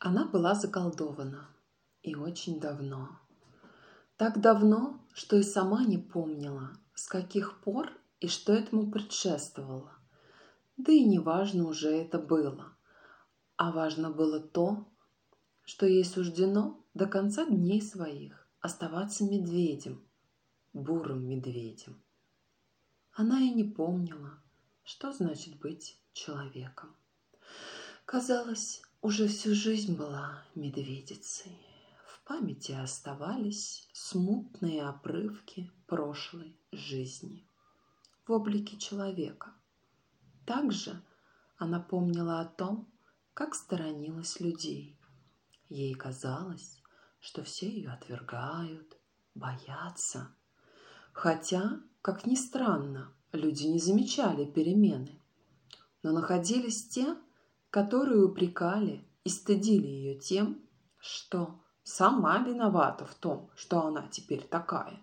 Она была заколдована. И очень давно. Так давно, что и сама не помнила, с каких пор и что этому предшествовало. Да и не важно уже это было. А важно было то, что ей суждено до конца дней своих оставаться медведем, бурым медведем. Она и не помнила, что значит быть человеком. Казалось, уже всю жизнь была медведицей. В памяти оставались смутные опрывки прошлой жизни в облике человека. Также она помнила о том, как сторонилась людей. Ей казалось, что все ее отвергают, боятся. Хотя, как ни странно, люди не замечали перемены. Но находились те, которые упрекали и стыдили ее тем, что сама виновата в том, что она теперь такая.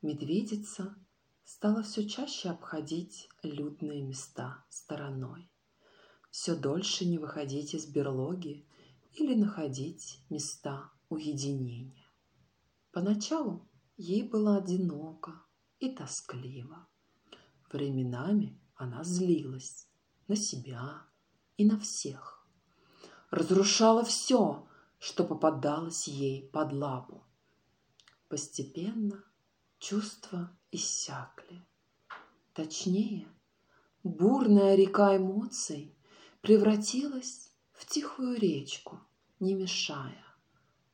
Медведица стала все чаще обходить людные места стороной, все дольше не выходить из берлоги или находить места уединения. Поначалу ей было одиноко и тоскливо. Временами она злилась на себя, и на всех. Разрушала все, что попадалось ей под лапу. Постепенно чувства иссякли. Точнее, бурная река эмоций превратилась в тихую речку, не мешая,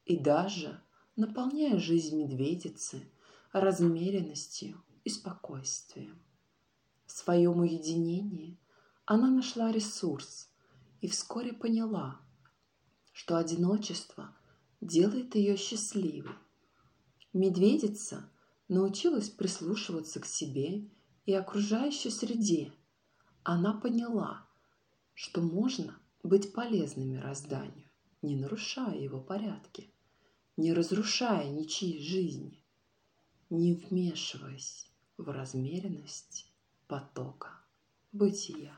и даже наполняя жизнь медведицы размеренностью и спокойствием. В своем уединении она нашла ресурс, и вскоре поняла, что одиночество делает ее счастливой. Медведица научилась прислушиваться к себе и окружающей среде. Она поняла, что можно быть полезным мирозданию, не нарушая его порядки, не разрушая ничьей жизни, не вмешиваясь в размеренность потока бытия.